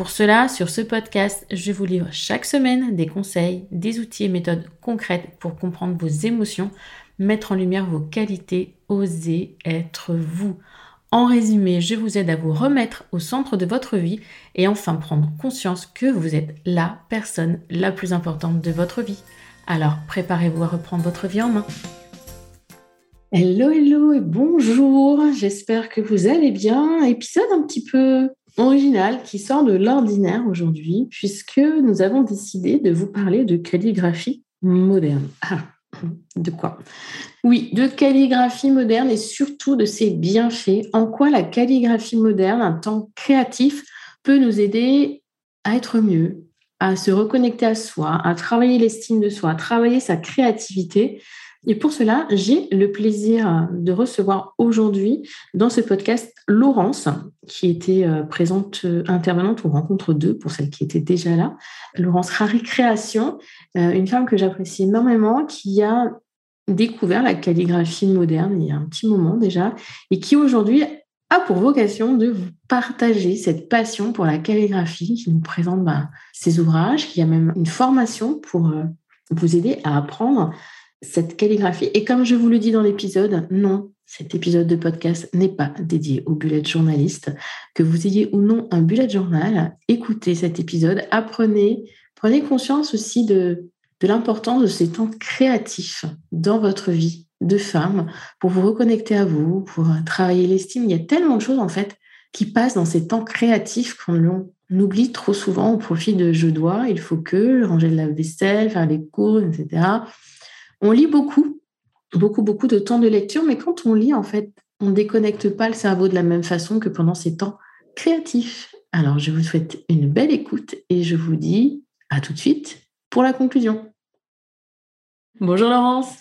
Pour cela, sur ce podcast, je vous livre chaque semaine des conseils, des outils et méthodes concrètes pour comprendre vos émotions, mettre en lumière vos qualités, oser être vous. En résumé, je vous aide à vous remettre au centre de votre vie et enfin prendre conscience que vous êtes la personne la plus importante de votre vie. Alors préparez-vous à reprendre votre vie en main. Hello, hello et bonjour. J'espère que vous allez bien. Épisode un petit peu original qui sort de l'ordinaire aujourd'hui puisque nous avons décidé de vous parler de calligraphie moderne. Ah, de quoi? Oui, de calligraphie moderne et surtout de ses bienfaits. En quoi la calligraphie moderne, un temps créatif, peut nous aider à être mieux, à se reconnecter à soi, à travailler l'estime de soi, à travailler sa créativité. Et pour cela, j'ai le plaisir de recevoir aujourd'hui dans ce podcast Laurence, qui était euh, présente, euh, intervenante ou rencontre 2 pour celle qui était déjà là. Laurence Rari Création, euh, une femme que j'apprécie énormément, qui a découvert la calligraphie moderne il y a un petit moment déjà, et qui aujourd'hui a pour vocation de vous partager cette passion pour la calligraphie, qui nous présente ben, ses ouvrages, qui a même une formation pour vous aider à apprendre cette calligraphie. Et comme je vous le dis dans l'épisode, non, cet épisode de podcast n'est pas dédié aux bullet journalistes. Que vous ayez ou non un bullet journal, écoutez cet épisode, apprenez, prenez conscience aussi de, de l'importance de ces temps créatifs dans votre vie de femme pour vous reconnecter à vous, pour travailler l'estime. Il y a tellement de choses en fait qui passent dans ces temps créatifs qu'on oublie trop souvent au profit de je dois, il faut que, ranger la vaisselle, faire les cours, etc. On lit beaucoup, beaucoup, beaucoup de temps de lecture, mais quand on lit, en fait, on ne déconnecte pas le cerveau de la même façon que pendant ces temps créatifs. Alors, je vous souhaite une belle écoute et je vous dis à tout de suite pour la conclusion. Bonjour Laurence.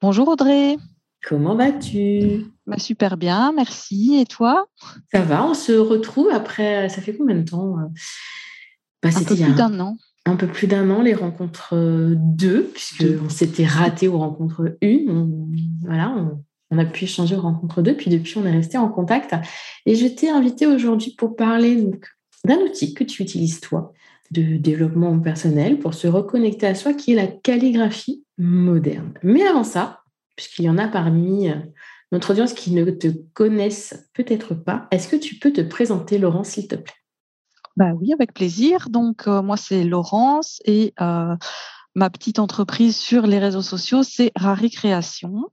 Bonjour Audrey. Comment vas-tu? Bah, Super bien, merci. Et toi? Ça va, on se retrouve après, ça fait combien de temps bah, Un peu plus d'un an un peu plus d'un an les rencontres 2, puisqu'on s'était raté aux rencontres 1. voilà, on, a pu échanger aux rencontres 2, puis depuis, on est resté en contact. Et je t'ai invité aujourd'hui pour parler d'un outil que tu utilises toi, de développement personnel, pour se reconnecter à soi, qui est la calligraphie moderne. Mais avant ça, puisqu'il y en a parmi euh, notre audience qui ne te connaissent peut-être pas, est-ce que tu peux te présenter, Laurent, s'il te plaît? Bah oui, avec plaisir. Donc euh, moi c'est Laurence et euh, ma petite entreprise sur les réseaux sociaux c'est Rari Création.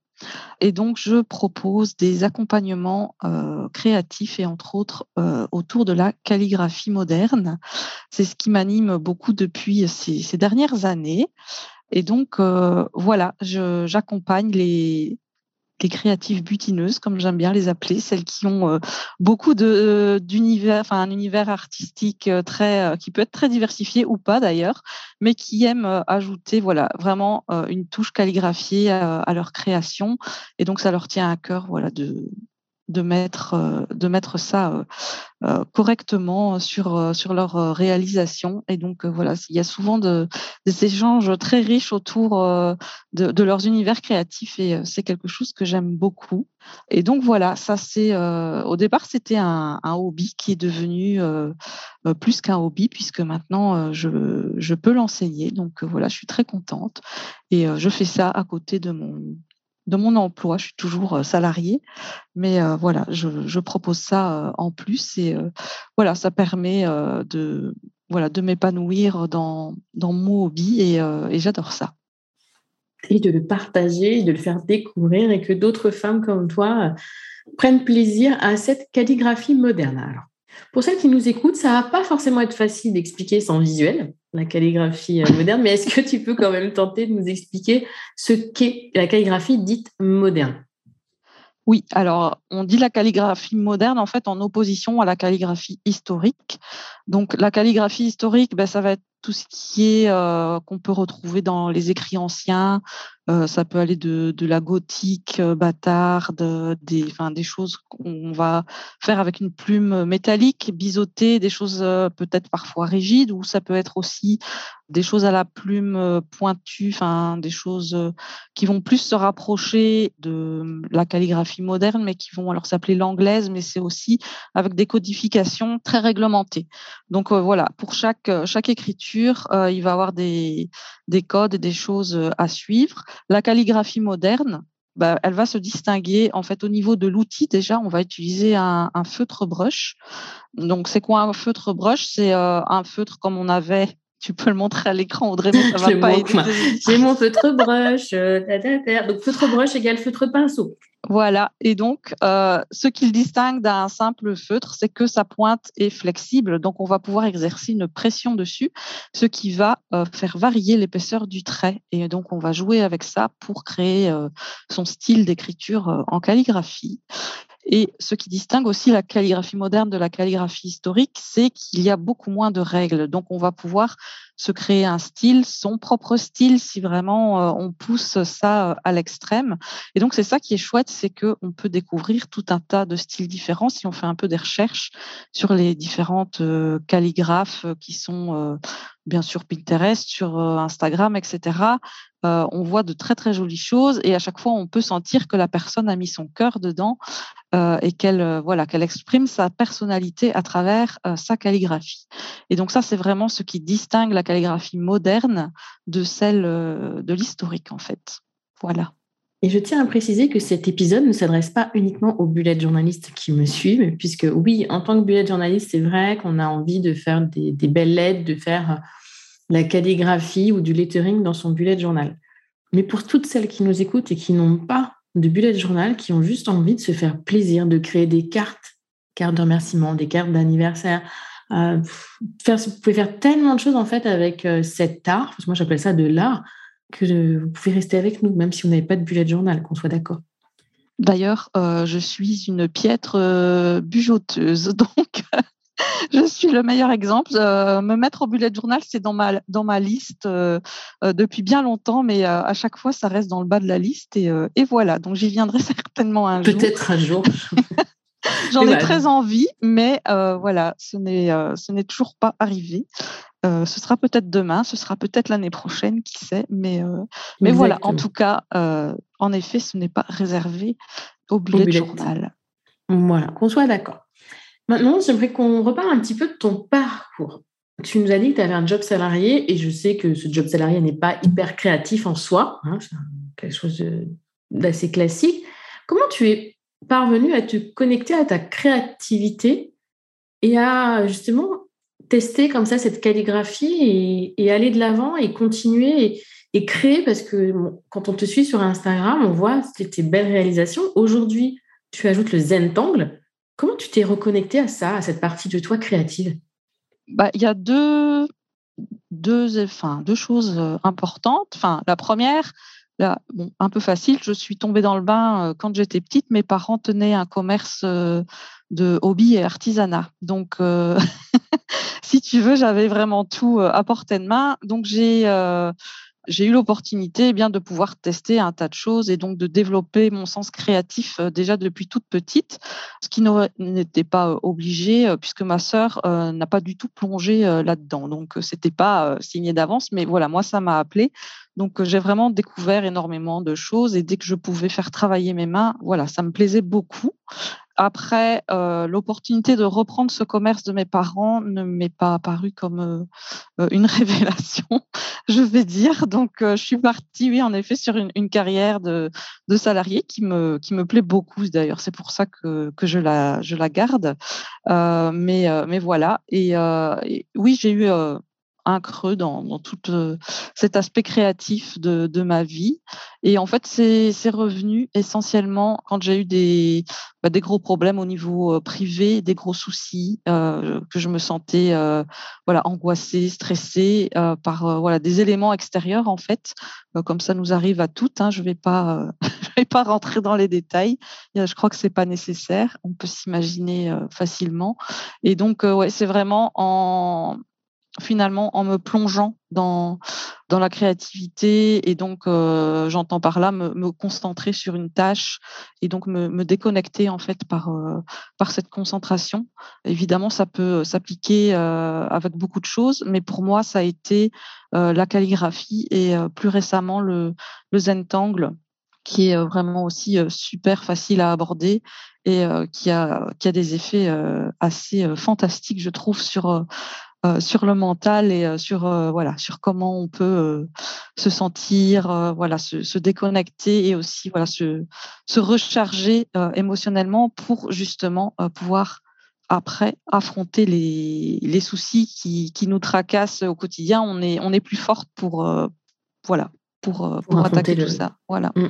Et donc je propose des accompagnements euh, créatifs et entre autres autour de la calligraphie moderne. C'est ce qui m'anime beaucoup depuis ces, ces, dernières années. Et donc voilà, j'accompagne les les créatives butineuses, comme j'aime bien les appeler, celles qui ont euh, beaucoup euh, d'univers, enfin un univers artistique euh, très qui peut être très diversifié ou pas d'ailleurs, mais qui aiment ajouter voilà vraiment une touche calligraphiée à, à, leur création. Et donc ça leur tient à cœur voilà de de mettre, euh, de mettre ça euh, euh, correctement sur, sur leur réalisation. Et donc, voilà, il y a souvent de, des échanges très riches autour de, de leurs univers créatifs et c'est quelque chose que j'aime beaucoup. Et donc, voilà, ça c'est, au départ, c'était un, un, hobby qui est devenu plus qu'un hobby puisque maintenant, je, je peux l'enseigner. Donc, voilà, je suis très contente et je fais ça à côté de mon, de mon emploi. Je suis toujours salariée, mais voilà, je, propose ça en plus et voilà, ça permet de voilà de m'épanouir dans, dans mon hobby et, j'adore ça. et de le partager, de le faire découvrir et que d'autres femmes comme toi prennent plaisir à cette calligraphie moderne. Alors, pour celles qui nous écoutent, ça va pas forcément être facile d'expliquer sans visuel la calligraphie euh, moderne, mais est-ce que tu peux quand même tenter de nous expliquer ce qu'est la calligraphie dite moderne? Oui, alors on dit la calligraphie moderne en fait en opposition à la calligraphie historique. Donc la calligraphie historique, ben, ça va être tout ce qui est euh, qu'on peut retrouver dans les écrits anciens. Euh, ça peut aller de, de la gothique euh, bâtarde, des, enfin, des choses qu'on va faire avec une plume métallique, biseautée, des choses peut-être parfois rigides, ou ça peut être aussi des choses à la plume pointue, enfin des choses qui vont plus se rapprocher de la calligraphie moderne, mais qui vont alors s'appeler l'anglaise, mais c'est aussi avec des codifications très réglementées. Donc voilà, pour chaque chaque écriture euh, il va avoir des, des codes et des choses euh, à suivre. La calligraphie moderne, bah, elle va se distinguer en fait au niveau de l'outil. Déjà, on va utiliser un, feutre brush. Donc, c'est quoi un feutre brush C'est euh, un feutre comme on avait. Tu peux le montrer à l'écran, Audrey, mais ça va pas J'ai mon feutre brush. Donc, feutre brush égale feutre pinceau. Voilà. Et donc, euh, ce qui le distingue d'un simple feutre, c'est que sa pointe est flexible. Donc, on va pouvoir exercer une pression dessus, ce qui va euh, faire varier l'épaisseur du trait. Et donc, on va jouer avec ça pour créer euh, son style d'écriture en calligraphie. Et ce qui distingue aussi la calligraphie moderne de la calligraphie historique, c'est qu'il y a beaucoup moins de règles. Donc, on va pouvoir se créer un style, son propre style, si vraiment euh, on pousse ça euh, à l'extrême. Et donc, c'est ça qui est chouette, c'est qu'on peut découvrir tout un tas de styles différents si on fait un peu des recherches sur les différentes euh, calligraphes qui sont bien sûr Pinterest, sur Instagram, etc. on voit de très très jolies choses et à chaque fois on peut sentir que la personne a mis son cœur dedans et qu'elle voilà qu'elle exprime sa personnalité à travers sa calligraphie. Et donc ça c'est vraiment ce qui distingue la calligraphie moderne de celle euh, de l'historique, en fait. Voilà. Et je tiens à préciser que cet épisode ne s'adresse pas uniquement aux bullet journalistes qui me suivent, puisque oui, en tant que bullet journaliste, c'est vrai qu'on a envie de faire des, belles lettres, de faire euh, la calligraphie ou du lettering dans son bullet journal. Mais pour toutes celles qui nous écoutent et qui n'ont pas de bullet journal, qui ont juste envie de se faire plaisir, de créer des cartes, cartes de remerciement, des cartes d'anniversaire, euh, faire, vous pouvez faire tellement de choses en fait avec euh, cet art, parce que moi j'appelle ça de l'art, que vous pouvez rester avec nous, même si vous n'avez pas de bullet journal, qu'on soit d'accord. D'ailleurs, euh, je suis une piètre bujoteuse, donc je suis le meilleur exemple. me mettre au bullet journal, c'est dans ma, dans ma liste depuis bien longtemps, mais à chaque fois, ça reste dans le bas de la liste. Et, et voilà, donc j'y viendrai certainement un jour. Peut-être un jour. J'en ai très envie, mais euh, voilà, ce n'est euh, ce n'est toujours pas arrivé. Euh, ce sera peut-être demain, ce sera peut-être l'année prochaine, qui sait. Mais mais voilà, en tout cas, en effet, ce n'est pas réservé au bullet, journal. Voilà, qu'on soit d'accord. Maintenant, j'aimerais qu'on reparle un petit peu de ton parcours. Tu nous as dit que tu avais un job salarié et je sais que ce job salarié n'est pas hyper créatif en soi, hein, c'est quelque chose d'assez classique. Comment tu es parvenu à te connecter à ta créativité et à justement tester comme ça cette calligraphie et, aller de l'avant et continuer et, créer parce que quand on te suit sur Instagram, on voit tes belles réalisations. Aujourd'hui, tu ajoutes le Zentangle. Comment tu t'es reconnecté à ça, à cette partie de toi créative? Bah, Il y a deux, deux, deux choses euh, importantes. Enfin, la première, bon, un peu facile, je suis tombée dans le bain euh, quand j'étais petite. Mes parents tenaient un commerce euh, de hobby et artisanat. Donc, euh, si tu veux, j'avais vraiment tout à portée de main. Donc, j'ai j'ai eu l'opportunité eh bien de pouvoir tester un tas de choses et donc de développer mon sens créatif déjà depuis toute petite, ce qui n'était pas obligé puisque ma sœur n'a pas du tout plongé là-dedans. Donc c'était pas signé d'avance, mais voilà, moi ça m'a appelé. Donc, euh, j'ai vraiment découvert énormément de choses et dès que je pouvais faire travailler mes mains, voilà, ça me plaisait beaucoup. Après, euh, l'opportunité de reprendre ce commerce de mes parents ne m'est pas apparue comme euh, une révélation, je vais dire. Donc, je suis partie, oui, en effet, sur une, carrière de, salarié qui me, qui me plaît beaucoup. D'ailleurs, c'est pour ça que, que je, la, je la garde. mais, mais voilà. Et oui, j'ai eu un creux dans, tout euh, cet aspect créatif de, ma vie. Et en fait, c'est revenu essentiellement quand j'ai eu des, bah, des gros problèmes au niveau euh, privé, des gros soucis, euh, que je me sentais voilà, angoissée, stressée par voilà, des éléments extérieurs, en fait. comme ça nous arrive à toutes. Hein, je vais, pas, vais pas rentrer dans les détails. Je crois que ce n'est pas nécessaire. On peut s'imaginer facilement. Et donc, ouais, c'est vraiment en, finalement en me plongeant dans, dans la créativité et donc euh, j'entends par là me, concentrer sur une tâche et donc me, déconnecter en fait par, euh, par cette concentration. Évidemment, ça peut s'appliquer euh, avec beaucoup de choses, mais pour moi, ça a été la calligraphie et plus récemment le, le Zentangle qui est vraiment aussi super facile à aborder et qui, a, qui a des effets assez fantastiques, je trouve, sur euh, sur le mental et euh, sur euh, voilà sur comment on peut se sentir voilà se, déconnecter et aussi voilà se, se recharger émotionnellement pour justement pouvoir après affronter les, les soucis qui, qui, nous tracassent au quotidien. On est on est plus forte pour voilà pour, pour, attaquer tout ça. Voilà. Mmh.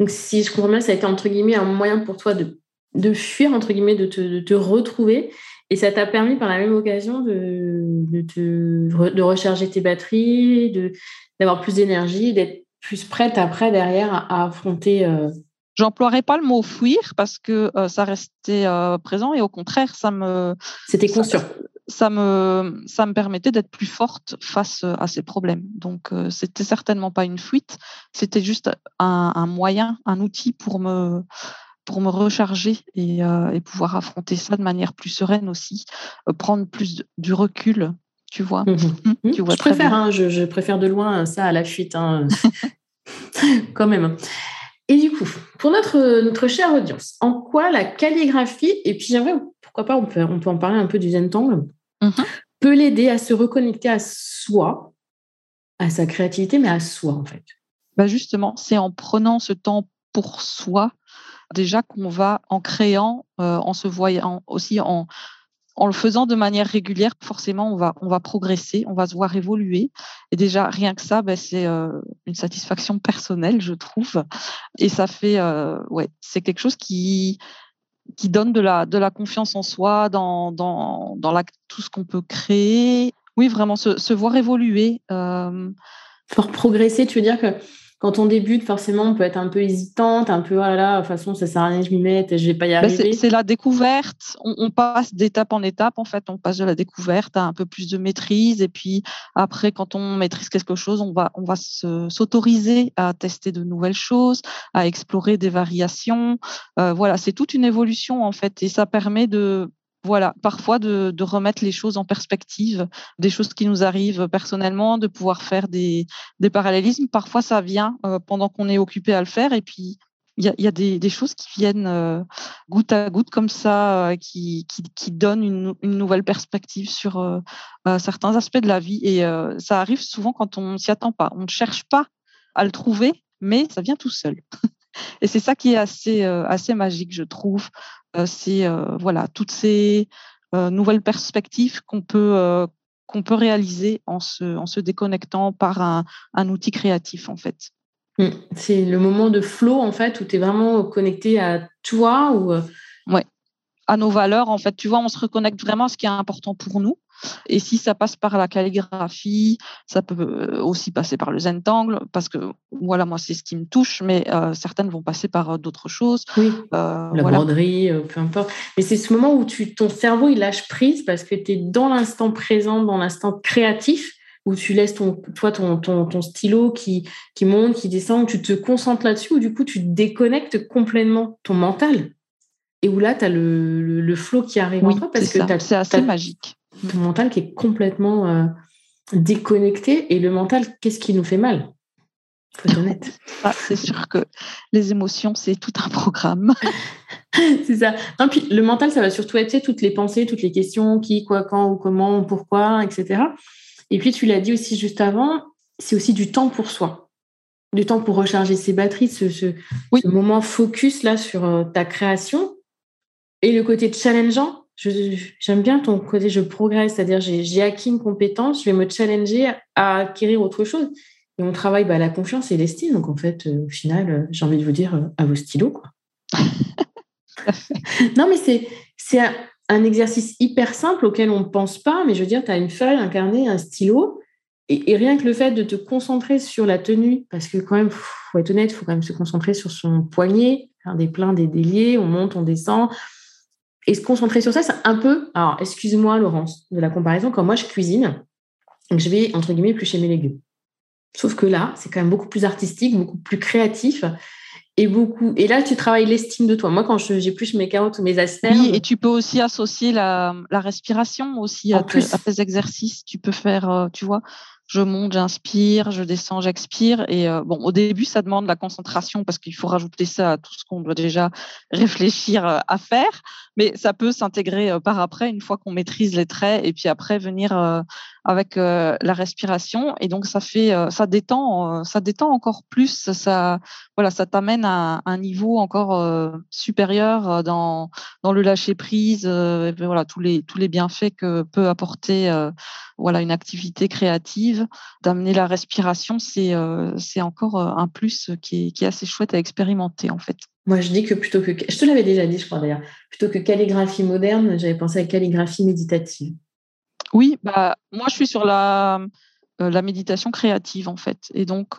donc si je comprends bien ça a été entre guillemets un moyen pour toi de de fuir entre guillemets de te, de te retrouver et ça t'a permis par la même occasion de, de, recharger tes batteries, d'avoir plus d'énergie, d'être plus prête après derrière à, affronter. Euh... J'emploierais pas le mot fuir parce que euh, ça restait euh, présent et au contraire, ça me. C'était conscient. Ça, me, ça me permettait d'être plus forte face à ces problèmes. Donc, euh, c'était certainement pas une fuite, c'était juste un, un, moyen, un outil pour me, pour me recharger euh, et, pouvoir affronter ça de manière plus sereine aussi, euh, prendre plus du recul, tu vois. Mmh mmh. tu vois je préfère, hein, je, préfère de loin ça à la fuite, hein. quand même. Et du coup, pour notre, notre chère audience, en quoi la calligraphie, et puis j'aimerais, pourquoi pas, on peut, on peut en parler un peu du Zentangle, mmh peut l'aider à se reconnecter à soi, à sa créativité, mais à soi en fait? Bah justement, c'est en prenant ce temps pour soi déjà qu'on va en créant, euh, en se voyant aussi en, en le faisant de manière régulière, forcément, on va, on va progresser, on va se voir évoluer. Et déjà, rien que ça, ben, c'est euh, une satisfaction personnelle, je trouve. Et ça fait, euh, ouais, c'est quelque chose qui, qui donne de la, de la confiance en soi, dans, dans, dans tout ce qu'on peut créer. Oui, vraiment, se, se voir évoluer. Pour progresser, tu veux dire que quand on débute, forcément, on peut être un peu hésitante, un peu, voilà, ah de toute façon, ça sert à rien, je m'y mette, je vais pas y bah, arriver. c'est la découverte. On, passe d'étape en étape, en fait. On passe de la découverte à un peu plus de maîtrise. Et puis, après, quand on maîtrise quelque chose, on va, on va s'autoriser à tester de nouvelles choses, à explorer des variations. Euh, voilà, c'est toute une évolution, en fait. Et ça permet de voilà, parfois de, remettre les choses en perspective, des choses qui nous arrivent personnellement, de pouvoir faire des, parallélismes. Parfois, ça vient euh, pendant qu'on est occupé à le faire, et puis il y a, des, choses qui viennent euh, goutte à goutte comme ça, euh, qui, donnent une, nouvelle perspective sur certains aspects de la vie. Et ça arrive souvent quand on s'y attend pas. On ne cherche pas à le trouver, mais ça vient tout seul. Et c'est ça qui est assez, magique, je trouve, c'est euh, voilà toutes ces euh, nouvelles perspectives qu'on peut qu'on peut réaliser en se, en se déconnectant par un, un outil créatif en fait. Mmh. C'est le moment de flow en fait où tu es vraiment connecté à toi ou ouais à nos valeurs en fait tu vois on se reconnecte vraiment à ce qui est important pour nous et si ça passe par la calligraphie, ça peut euh, aussi passer par le zentangle, parce que voilà, moi, c'est ce qui me touche, mais euh, certaines vont passer par euh, d'autres choses. Oui, la broderie, peu importe. Mais c'est ce moment où tu, ton cerveau, il lâche prise parce que tu es dans l'instant présent, dans l'instant créatif, où tu laisses ton, toi, ton, ton, ton stylo qui, qui monte, qui descend, où tu te concentres là-dessus, où du coup, tu déconnectes complètement ton mental. Et où là, tu as le, le, flow qui arrive en toi parce que c'est assez magique ton mental qui est complètement euh, déconnecté. Et le mental, qu'est-ce qui nous fait mal? Faut être honnête. Ah, c'est sûr que les émotions, c'est tout un programme. c'est ça. puis le mental, ça va surtout être toutes les pensées, toutes les questions, qui, quoi, quand, ou comment, pourquoi, etc. Et puis tu l'as dit aussi juste avant, c'est aussi du temps pour soi. Du temps pour recharger ses batteries, ce, ce, moment focus là sur euh, ta création. Et le côté challengeant, j'aime bien ton côté je progresse, c'est-à-dire j'ai acquis une compétence, je vais me challenger à acquérir autre chose. Et on travaille bah, la confiance et l'estime. Donc en fait, euh, au final, euh, j'ai envie de vous dire euh, à vos stylos. Quoi. non, mais c'est un, un, exercice hyper simple auquel on ne pense pas. Mais je veux dire, tu as une feuille, un carnet, un stylo. Et, rien que le fait de te concentrer sur la tenue, parce que quand même, faut être honnête, il faut quand même se concentrer sur son poignet, faire des pleins, des déliés, on monte, on descend. Et se concentrer sur ça, c'est un peu. Alors, excuse-moi, Laurence, de la comparaison. Quand moi, je cuisine, je vais, entre guillemets, éplucher mes légumes. Sauf que là, c'est quand même beaucoup plus artistique, beaucoup plus créatif. Et, beaucoup... et là, tu travailles l'estime de toi. Moi, quand j'épluche mes carottes ou mes asperges. Oui, et tu peux aussi associer la, respiration aussi à, à, tes exercices. Tu peux faire, euh, tu vois, je monte, j'inspire, je descends, j'expire. Et euh, bon, au début, ça demande la concentration parce qu'il faut rajouter ça à tout ce qu'on doit déjà réfléchir euh, à faire. Mais ça peut s'intégrer euh, par après une fois qu'on maîtrise les traits et puis après venir avec la respiration. Et donc, ça fait, ça détend, ça détend encore plus. Ça, voilà, ça t'amène à un niveau encore supérieur dans dans le lâcher prise. voilà, tous les tous les bienfaits que peut apporter voilà une activité créative, d'amener la respiration, c'est euh, c'est encore euh, un plus qui est, qui est, assez chouette à expérimenter en fait. Moi, je dis que plutôt que je te l'avais déjà dit, je crois d'ailleurs, plutôt que calligraphie moderne, j'avais pensé à calligraphie méditative. Oui, bah moi je suis sur la euh, la méditation créative en fait, et donc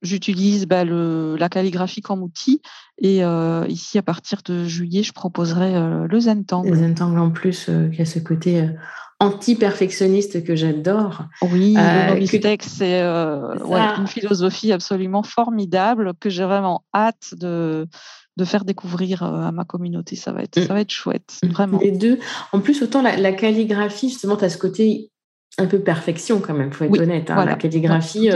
j'utilise bah, le, la calligraphie comme outil. Et ici, à partir de juillet, je proposerai le Zentangle. Le Zentangle en plus, qui a ce côté anti-perfectionniste que j'adore. Oui, euh, le c'est euh, une philosophie absolument formidable que j'ai vraiment hâte de, de faire découvrir euh, à ma communauté. Ça va être, mm. ça va être chouette, mm. vraiment. Les deux. En plus, autant la, calligraphie, justement, tu as ce côté un peu perfection quand même, faut être honnête. Hein. La calligraphie,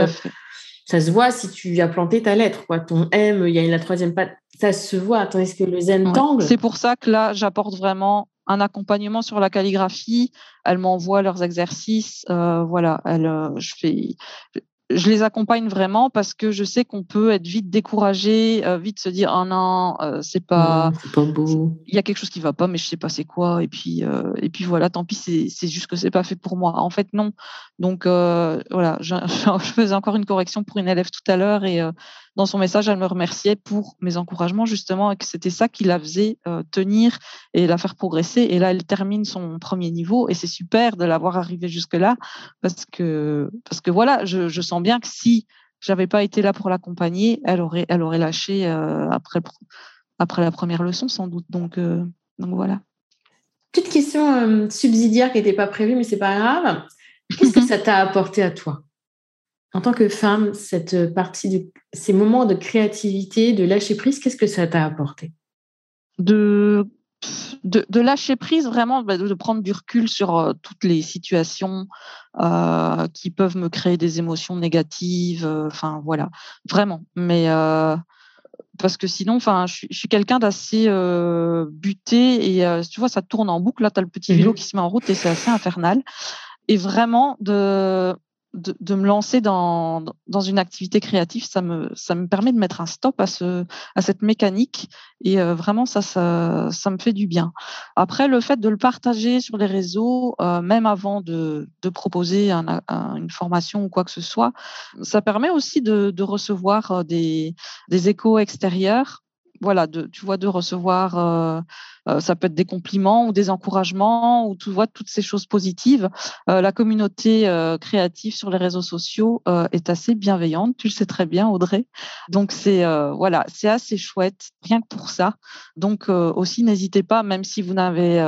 ça se voit si tu as planté ta lettre. Quoi. Ton M, il y a la troisième patte, ça se voit. Tandis que le Zen Tangle. C'est pour ça que là, j'apporte vraiment un accompagnement sur la calligraphie. Elle m'envoie leurs exercices. Euh, voilà, euh, je fais, je les accompagne vraiment parce que je sais qu'on peut être vite découragé, euh, vite se dire ah non, c'est pas, pas beau. Il y a quelque chose qui va pas, mais je sais pas c'est quoi. Et puis et puis voilà, tant pis, c'est juste que c'est pas fait pour moi. En fait non. Donc voilà, je, je, faisais encore une correction pour une élève tout à l'heure et dans son message, elle me remerciait pour mes encouragements, justement, et que c'était ça qui la faisait euh, tenir et la faire progresser. Et là, elle termine son premier niveau, et c'est super de l'avoir arrivé jusque-là, parce que, parce que voilà, je, je sens bien que si j'avais pas été là pour l'accompagner, elle aurait, elle aurait lâché euh, après, après la première leçon, sans doute. Donc, euh, donc voilà. Petite question subsidiaire qui n'était pas prévue, mais c'est pas grave. Qu'est-ce que ça t'a apporté à toi? En tant que femme, cette partie de ces moments de créativité, de lâcher prise, qu'est-ce que ça t'a apporté? De, de, lâcher prise, vraiment, bah, de, prendre du recul sur euh, toutes les situations euh, qui peuvent me créer des émotions négatives. Euh, enfin, voilà, vraiment. Mais parce que sinon, enfin, je, suis quelqu'un d'assez buté et tu vois, ça tourne en boucle. Là, tu as le petit vélo mmh qui se met en route et c'est assez infernal. Et vraiment, de, de, me lancer dans, dans une activité créative, ça me, ça me permet de mettre un stop à, ce, à cette mécanique et euh, vraiment ça, ça, ça me fait du bien. Après, le fait de le partager sur les réseaux, euh, même avant de, de proposer une formation ou quoi que ce soit, ça permet aussi de, de recevoir euh, des, des échos extérieurs voilà, de, tu vois, de recevoir, ça peut être des compliments ou des encouragements ou tu vois toutes ces choses positives. Euh, la communauté créative sur les réseaux sociaux est assez bienveillante, tu le sais très bien, Audrey. Donc c'est voilà, c'est assez chouette, rien que pour ça. Donc aussi, n'hésitez pas, même si vous n'avez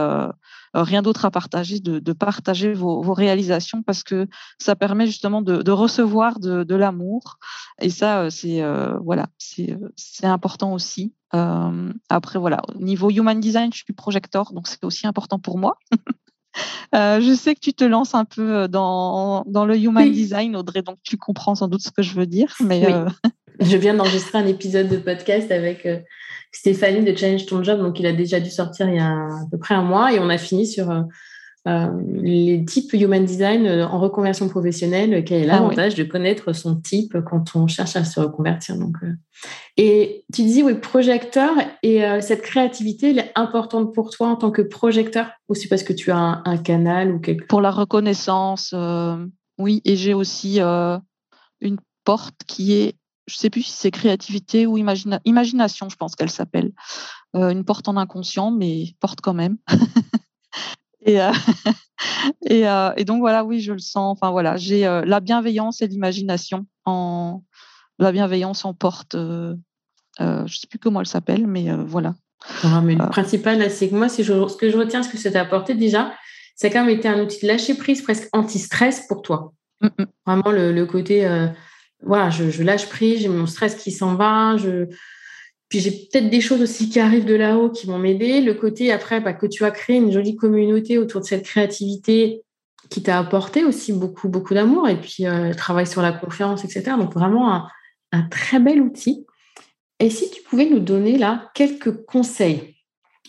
rien d'autre à partager, de, partager vos, réalisations parce que ça permet justement de, recevoir de, de l'amour. Et ça, c'est voilà, c'est important aussi. Euh, après, voilà, au niveau human design, je suis projector, donc c'est aussi important pour moi. Euh, je sais que tu te lances un peu euh, dans, dans le human design, Audrey, donc tu comprends sans doute ce que je veux dire. Mais Je viens d'enregistrer un épisode de podcast avec Stéphanie de Change Ton Job, donc il a déjà dû sortir il y a à peu près un mois, et on a fini sur euh, les types Human Design en reconversion professionnelle, quel est ah l'avantage de connaître son type quand on cherche à se reconvertir. Donc, Et tu dis, oui, projecteur, et cette créativité, elle est importante pour toi en tant que projecteur, ou c'est parce que tu as un, canal ou quelque Pour la reconnaissance, oui, et j'ai aussi une porte qui est je ne sais plus si c'est créativité ou imagination, je pense qu'elle s'appelle. Euh, une porte en inconscient, mais porte quand même. Euh, euh, et, donc voilà, oui, je le sens. Enfin voilà, j'ai la bienveillance et l'imagination en la bienveillance en porte. je ne sais plus comment elle s'appelle, mais voilà. mais le principal, c'est que moi, si je, ce que je retiens, ce que ça t'a apporté déjà, ça a quand même été un outil de lâcher prise presque anti-stress pour toi. Mm, mm. Vraiment le, côté voilà, je, lâche prise, j'ai mon stress qui s'en va, je... puis j'ai peut-être des choses aussi qui arrivent de là-haut qui vont m'aider. Le côté après bah, que tu as créé une jolie communauté autour de cette créativité qui t'a apporté aussi beaucoup, beaucoup d'amour et puis euh, travail sur la confiance, etc. Donc vraiment un, très bel outil. Et si tu pouvais nous donner là quelques conseils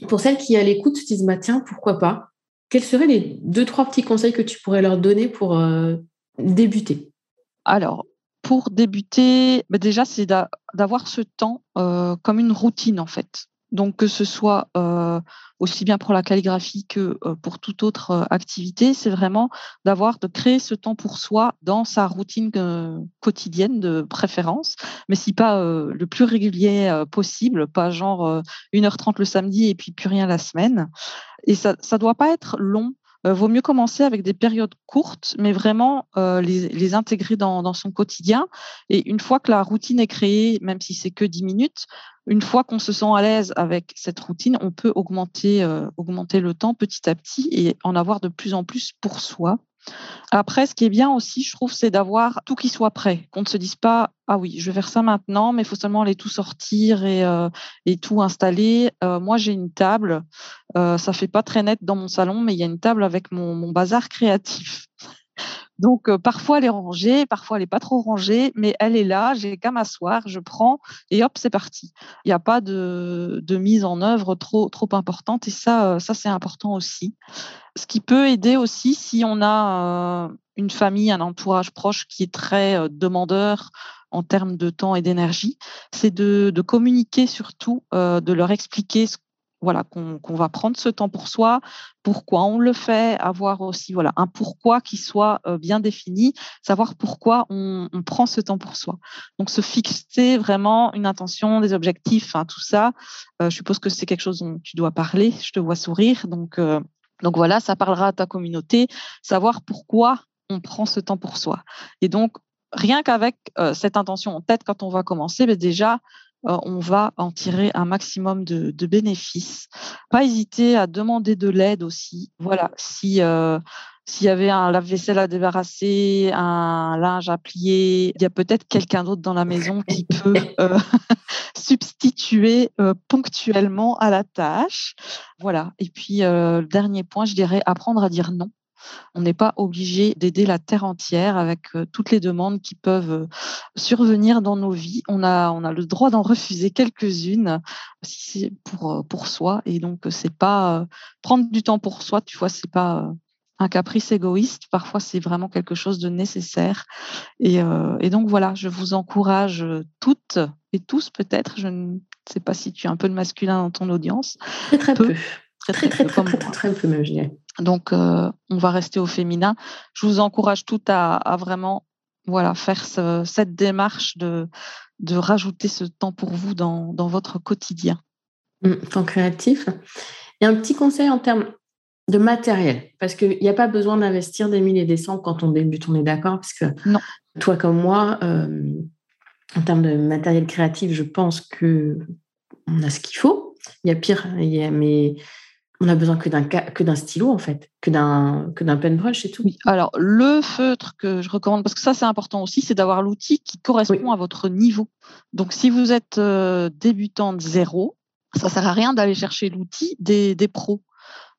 pour celles qui à l'écoute se disent bah, tiens, pourquoi pas Quels seraient les deux, trois petits conseils que tu pourrais leur donner pour euh, débuter? Alors, pour débuter, bah, déjà, c'est d'avoir ce temps euh, comme une routine, en fait. Donc, que ce soit euh, aussi bien pour la calligraphie que euh, pour toute autre activité, c'est vraiment d'avoir, de créer ce temps pour soi dans sa routine quotidienne de préférence, mais si pas le plus régulier possible, pas genre 1h30 le samedi et puis plus rien la semaine. Et ça ne doit pas être long euh, vaut mieux commencer avec des périodes courtes, mais vraiment euh, les, intégrer dans, son quotidien. Et une fois que la routine est créée, même si c'est que 10 minutes, une fois qu'on se sent à l'aise avec cette routine, on peut augmenter, euh, augmenter le temps petit à petit et en avoir de plus en plus pour soi. Après, ce qui est bien aussi, je trouve, c'est d'avoir tout qui soit prêt, qu'on ne se dise pas ah oui, je vais faire ça maintenant, mais il faut seulement aller tout sortir et, euh, tout installer. Euh, moi, j'ai une table, euh, ça fait pas très net dans mon salon, mais il y a une table avec mon bazar créatif. Donc euh, parfois elle est rangée, parfois elle n'est pas trop rangée, mais elle est là, j'ai qu'à m'asseoir, je prends et hop, c'est parti. Il n'y a pas de, mise en œuvre trop, trop importante et ça, euh, ça c'est important aussi. Ce qui peut aider aussi si on a euh, une famille, un entourage proche qui est très demandeur en termes de temps et d'énergie, c'est de, communiquer surtout, de leur expliquer ce voilà, qu'on va prendre ce temps pour soi, pourquoi on le fait, avoir aussi voilà un pourquoi qui soit euh, bien défini, savoir pourquoi on, prend ce temps pour soi. Donc se fixer vraiment une intention, des objectifs, tout ça. Euh, je suppose que c'est quelque chose dont tu dois parler. Je te vois sourire, donc euh, donc voilà, ça parlera à ta communauté, savoir pourquoi on prend ce temps pour soi. Et donc rien qu'avec cette intention en tête quand on va commencer, ben déjà on va en tirer un maximum de, bénéfices. Pas hésiter à demander de l'aide aussi. Voilà, si euh, s'il y avait un lave-vaisselle à débarrasser, un linge à plier, il y a peut-être quelqu'un d'autre dans la maison qui peut euh, substituer ponctuellement à la tâche. Voilà. Et puis, le dernier point, je dirais apprendre à dire non. On n'est pas obligé d'aider la terre entière avec euh, toutes les demandes qui peuvent euh, survenir dans nos vies. On a, on a le droit d'en refuser quelques-unes si c'est pour, euh, pour soi. Et donc, c'est pas prendre du temps pour soi, tu vois, c'est pas un caprice égoïste. Parfois, c'est vraiment quelque chose de nécessaire. Et, donc, voilà, je vous encourage toutes et tous, peut-être. Je ne sais pas si tu as un peu de masculin dans ton audience. Très, très peu. Très, très, très, très, très, très, peu, même, je dirais. Donc, euh, on va rester au féminin. Je vous encourage toutes à, vraiment voilà, faire cette démarche de, de rajouter ce temps pour vous dans, votre quotidien. Mmh, temps créatif. Et un petit conseil en termes de matériel, parce qu'il n'y a pas besoin d'investir des milliers et des cents quand on débute, on est d'accord, parce que non. toi comme moi, euh, en termes de matériel créatif, je pense que on a ce qu'il faut. Il y a pire, il y a, mais on a besoin que d'un que d'un stylo en fait, que d'un que d'un et tout. Oui. Alors le feutre que je recommande parce que ça c'est important aussi, c'est d'avoir l'outil qui correspond à votre niveau. Donc si vous êtes euh, débutant de zéro, ça sert à rien d'aller chercher l'outil des, des pros.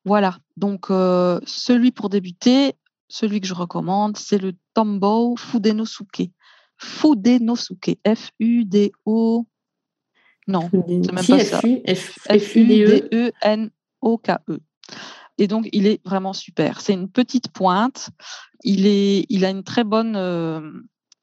Voilà. Donc euh, celui pour débuter, celui que je recommande, c'est le Tombow Fudenosuke. Fudenosuke, F U D O non, c'est même pas ça. F U D E N O-K-E. Et donc, il est vraiment super. C'est une petite pointe. Il, est, il a une très bonne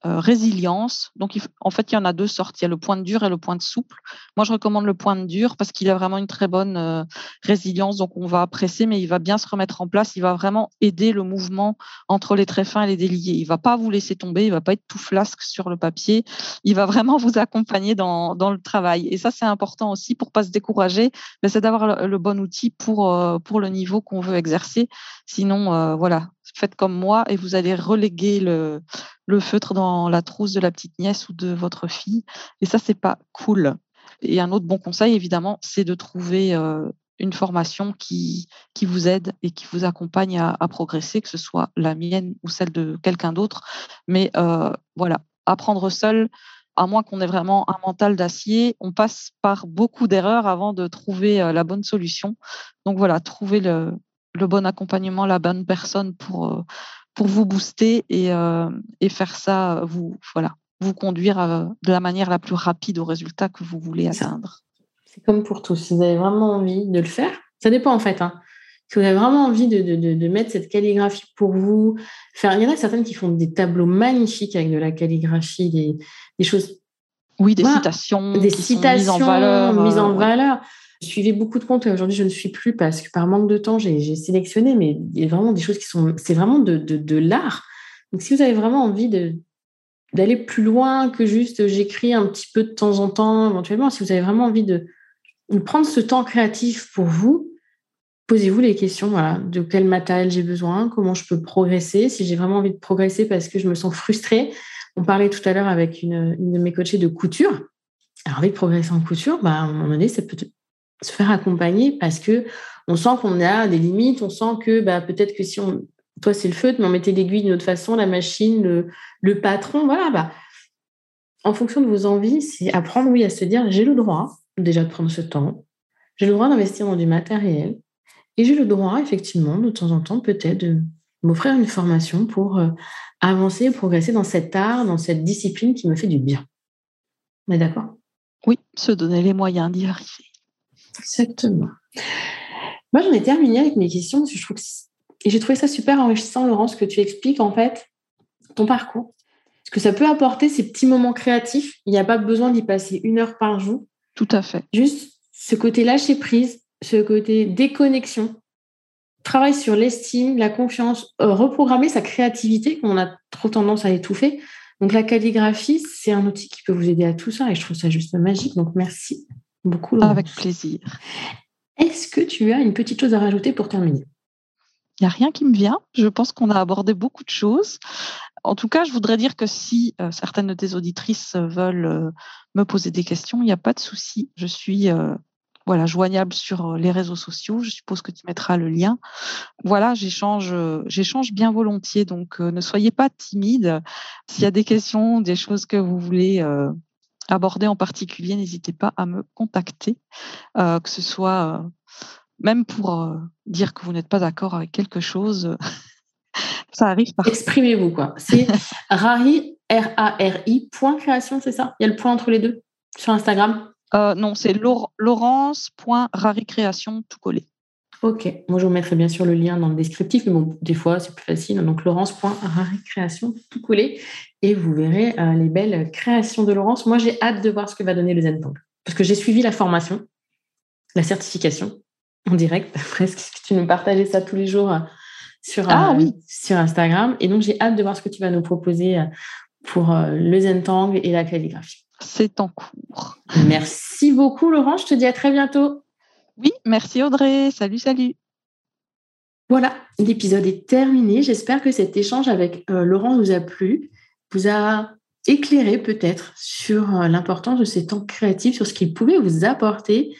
euh, résilience. Donc, en fait, il y en a deux sortes. Il y a le point de dur et le point de souple. Moi, je recommande le point de dur parce qu'il a vraiment une très bonne euh, résilience. Donc, on va presser, mais il va bien se remettre en place. Il va vraiment aider le mouvement entre les traits fins et les déliés. Il va pas vous laisser tomber. Il va pas être tout flasque sur le papier. Il va vraiment vous accompagner dans, dans le travail. Et ça, c'est important aussi pour pas se décourager. Mais c'est d'avoir le, bon outil pour, euh, pour le niveau qu'on veut exercer. Sinon, voilà, faites comme moi et vous allez reléguer le, feutre dans la trousse de la petite nièce ou de votre fille. Et ça, c'est pas cool. Et un autre bon conseil, évidemment, c'est de trouver euh, une formation qui, qui vous aide et qui vous accompagne à, progresser, que ce soit la mienne ou celle de quelqu'un d'autre. Mais euh, voilà, apprendre seul, à moins qu'on ait vraiment un mental d'acier, on passe par beaucoup d'erreurs avant de trouver euh, la bonne solution. Donc voilà, trouver le, le bon accompagnement, la bonne personne pour, pour vous booster et, euh, et faire ça, vous, voilà, vous conduire euh, de la manière la plus rapide au résultat que vous voulez atteindre. C'est comme pour tous. Si vous avez vraiment envie de le faire, ça dépend en fait. Hein. Si vous avez vraiment envie de, de, de, mettre cette calligraphie pour vous, faire, il y en a certaines qui font des tableaux magnifiques avec de la calligraphie, des, des choses. Oui, des citations, des citations mises en valeur. Mises en euh, valeur. Je suivais beaucoup de comptes et aujourd'hui je ne suis plus parce que par manque de temps j'ai sélectionné, mais il y a vraiment des choses qui sont, c'est vraiment de, l'art. Donc si vous avez vraiment envie d'aller plus loin que juste j'écris un petit peu de temps en temps éventuellement, si vous avez vraiment envie de, prendre ce temps créatif pour vous, posez-vous les questions, voilà, de quel matériel j'ai besoin, comment je peux progresser, si j'ai vraiment envie de progresser parce que je me sens frustrée. On parlait tout à l'heure avec une, une, de mes coachées de couture. Alors, envie de progresser en couture, bah, à un moment donné, ça peut se faire accompagner parce que on sent qu'on a des limites, on sent que bah, peut-être que si on, toi c'est le feutre, mais on mettait l'aiguille d'une autre façon, la machine, le, le patron, voilà, bah, en fonction de vos envies, c'est apprendre, oui, à se dire, j'ai le droit déjà de prendre ce temps, j'ai le droit d'investir dans du matériel, et j'ai le droit, effectivement, de temps en temps, peut-être de m'offrir une formation pour euh, avancer, progresser dans cet art, dans cette discipline qui me fait du bien. On est d'accord? Oui, se donner les moyens d'y arriver. Exactement. Moi, j'en ai terminé avec mes questions je trouve et j'ai trouvé ça super enrichissant, Laurence, que tu expliques en fait ton parcours. Ce que ça peut apporter, ces petits moments créatifs. Il n'y a pas besoin d'y passer une heure par jour. Tout à fait. Juste ce côté lâcher prise, ce côté déconnexion, travail sur l'estime, la confiance, euh, reprogrammer sa créativité, qu'on a trop tendance à étouffer. Donc la calligraphie, c'est un outil qui peut vous aider à tout ça et je trouve ça juste magique. Donc merci beaucoup. Avec plaisir. Est-ce que tu as une petite chose à rajouter pour terminer? Il n'y a rien qui me vient. Je pense qu'on a abordé beaucoup de choses. En tout cas, je voudrais dire que si euh, certaines de tes auditrices veulent euh, me poser des questions, il n'y a pas de souci. Je suis euh, voilà, joignable sur les réseaux sociaux. Je suppose que tu mettras le lien. Voilà, j'échange, j'échange bien volontiers. Donc, ne soyez pas timide. S'il y a des questions, des choses que vous voulez aborder en particulier, n'hésitez pas à me contacter, euh, que ce soit euh, même pour euh, dire que vous n'êtes pas d'accord avec quelque chose. ça arrive par. Exprimez-vous, quoi. C'est rari, R-A-R-I, point création, c'est ça? Il y a le point entre les deux sur Instagram? Non, c'est laurence.raricréation, tout collé. Ok, moi je vous mettrai bien sûr le lien dans le descriptif, mais bon, des fois c'est plus facile. Donc laurence.raricréation, tout collé, et vous verrez euh, les belles créations de Laurence. Moi j'ai hâte de voir ce que va donner le Zentangle, parce que j'ai suivi la formation, la certification en direct, presque, tu nous partageais ça tous les jours euh, sur, ah, euh, oui. sur Instagram, et donc j'ai hâte de voir ce que tu vas nous proposer pour le Zentangle et la calligraphie. C'est en cours. Merci beaucoup Laurence, je te dis à très bientôt. Oui, merci Audrey. Salut, salut. Voilà, l'épisode est terminé. J'espère que cet échange avec euh, Laurent vous a plu, vous a éclairé peut-être sur euh, l'importance de ces temps créatifs, sur ce qu'ils pouvaient vous apporter.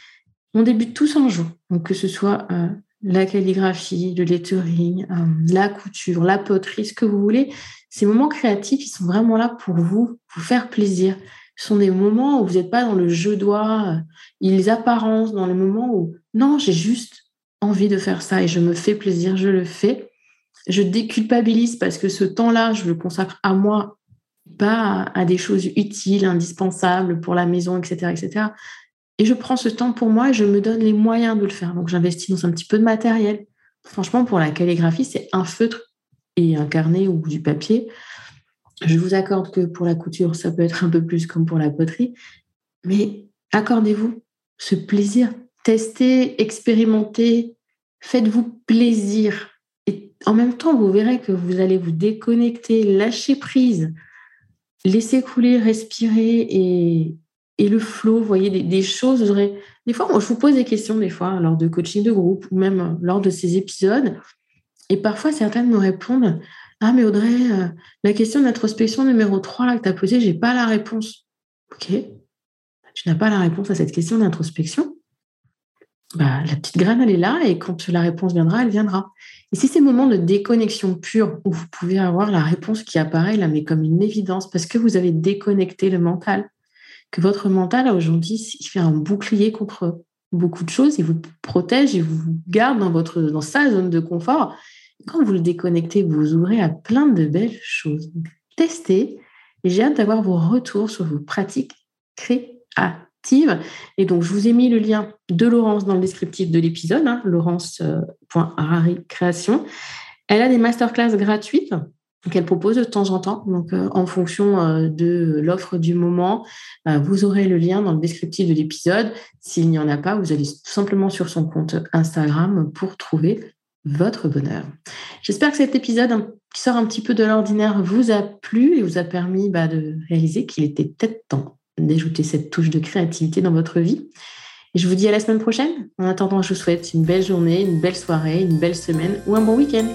On débute tous en jour, que ce soit euh, la calligraphie, le lettering, la couture, la poterie, ce que vous voulez. Ces moments créatifs, ils sont vraiment là pour vous, vous faire plaisir, ce sont des moments où vous n'êtes pas dans le jeu doigt, euh, les apparences, dans les moments où non, j'ai juste envie de faire ça et je me fais plaisir, je le fais. Je déculpabilise parce que ce temps-là, je le consacre à moi, pas à, des choses utiles, indispensables pour la maison, etc., etc. Et je prends ce temps pour moi et je me donne les moyens de le faire. Donc, j'investis dans un petit peu de matériel Franchement, pour la calligraphie, c'est un feutre et un carnet ou du papier. Je vous accorde que pour la couture, ça peut être un peu plus comme pour la poterie, mais accordez-vous ce plaisir. Testez, expérimentez, faites-vous plaisir. Et en même temps, vous verrez que vous allez vous déconnecter, lâcher prise, laisser couler, respirer et, et le flow, vous voyez, des, choses. Vous Des fois, moi, je vous pose des questions, des fois, lors de coaching de groupe ou même lors de ces épisodes. Et parfois, certaines me répondent Ah, mais Audrey, euh, la question d'introspection numéro 3 là, que tu as posée, je n'ai pas la réponse. Ok, tu n'as pas la réponse à cette question d'introspection. Bah, la petite graine, elle est là et quand la réponse viendra, elle viendra. Et si ces moments de déconnexion pure où vous pouvez avoir la réponse qui apparaît là, mais comme une évidence, parce que vous avez déconnecté le mental, que votre mental aujourd'hui, il fait un bouclier contre beaucoup de choses, il vous protège, il vous garde dans, votre, dans sa zone de confort. Quand vous le déconnectez, vous ouvrez à plein de belles choses. Testez et j'ai hâte d'avoir vos retours sur vos pratiques créatives. Et donc, je vous ai mis le lien de Laurence dans le descriptif de l'épisode, hein, laurence.harari création. Elle a des masterclass gratuites qu'elle propose de temps en temps. Donc, euh, en fonction euh, de l'offre du moment, euh, vous aurez le lien dans le descriptif de l'épisode. S'il n'y en a pas, vous allez tout simplement sur son compte Instagram pour trouver votre bonheur. J'espère que cet épisode qui sort un petit peu de l'ordinaire vous a plu et vous a permis bah, de réaliser qu'il était peut-être temps d'ajouter cette touche de créativité dans votre vie. Et je vous dis à la semaine prochaine. En attendant, je vous souhaite une belle journée, une belle soirée, une belle semaine ou un bon week-end.